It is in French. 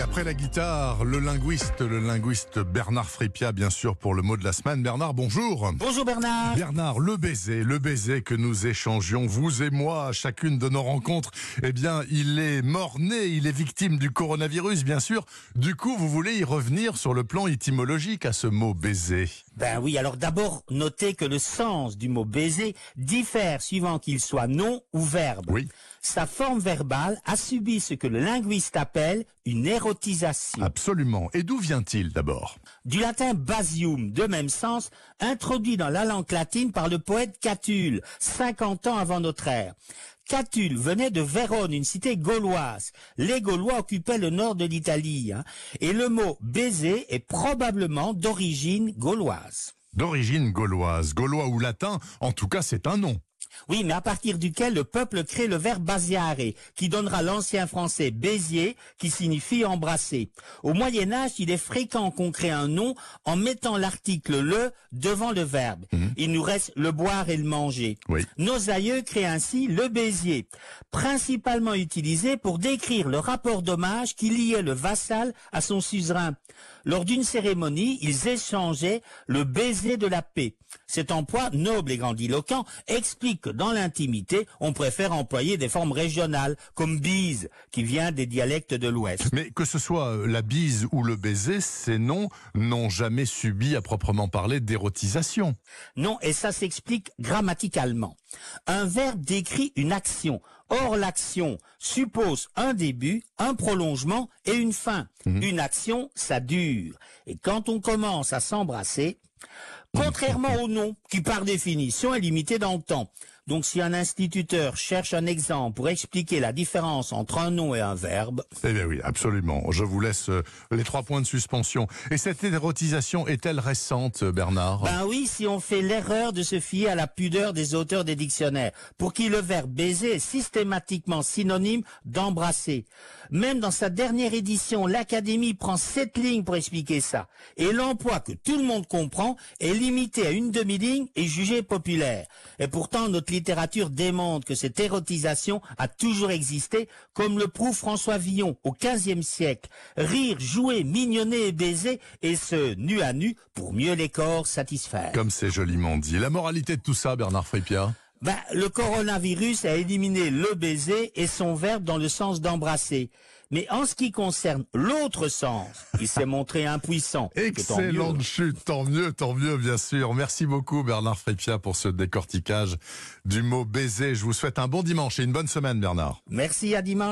Et après la guitare, le linguiste, le linguiste Bernard Frépia, bien sûr, pour le mot de la semaine. Bernard, bonjour. Bonjour Bernard. Bernard, le baiser, le baiser que nous échangions, vous et moi, à chacune de nos rencontres, eh bien, il est mort-né, il est victime du coronavirus, bien sûr. Du coup, vous voulez y revenir sur le plan étymologique à ce mot baiser. Ben oui, alors d'abord, notez que le sens du mot baiser diffère suivant qu'il soit nom ou verbe. Oui. Sa forme verbale a subi ce que le linguiste appelle une érotisation. Absolument. Et d'où vient-il d'abord? Du latin basium, de même sens, introduit dans la langue latine par le poète Catulle, 50 ans avant notre ère. Catulle venait de Vérone, une cité gauloise. Les Gaulois occupaient le nord de l'Italie. hein. Et le mot baiser est probablement d'origine gauloise. D'origine gauloise, gaulois ou latin, en tout cas c'est un nom. Oui, mais à partir duquel le peuple crée le verbe basiare, qui donnera l'ancien français baisier, qui signifie embrasser. Au Moyen Âge, il est fréquent qu'on crée un nom en mettant l'article le devant le verbe. Il nous reste le boire et le manger. Oui. Nos aïeux créent ainsi le baisier, principalement utilisé pour décrire le rapport d'hommage qui liait le vassal à son suzerain. Lors d'une cérémonie, ils échangeaient le baiser de la paix. Cet emploi noble et grandiloquent explique que dans l'intimité, on préfère employer des formes régionales, comme bise, qui vient des dialectes de l'Ouest. Mais que ce soit euh, la bise ou le baiser, ces noms n'ont jamais subi à proprement parler d'érotisation. Non, et ça s'explique grammaticalement. Un verbe décrit une action. Or, l'action suppose un début, un prolongement et une fin. Une action, ça dure. Et quand on commence à s'embrasser, contrairement au nom, qui par définition est limité dans le temps. Donc, si un instituteur cherche un exemple pour expliquer la différence entre un nom et un verbe, Eh bien oui, absolument. Je vous laisse euh, les trois points de suspension. Et cette érotisation est-elle récente, Bernard? Ben oui, si on fait l'erreur de se fier à la pudeur des auteurs des dictionnaires, pour qui le verbe baiser est systématiquement synonyme d'embrasser. Même dans sa dernière édition, l'Académie prend sept lignes pour expliquer ça. Et l'emploi que tout le monde comprend est limité à une demi-ligne et jugé populaire. Et pourtant, notre littérature démontre que cette érotisation a toujours existé, comme le prouve François Villon au XVe siècle. Rire, jouer, mignonner et baiser, et ce, nu à nu, pour mieux les corps satisfaire. Comme c'est joliment dit. La moralité de tout ça, Bernard Frépia Ben, le coronavirus a éliminé le baiser et son verbe dans le sens d'embrasser. Mais en ce qui concerne l'autre sens, il s'est montré impuissant. Tant. Excellente chute, tant mieux, tant mieux, bien sûr. Merci beaucoup, Bernard Frépia, pour ce décortiquage du mot baiser. Je vous souhaite un bon dimanche et une bonne semaine, Bernard. Merci, à dimanche.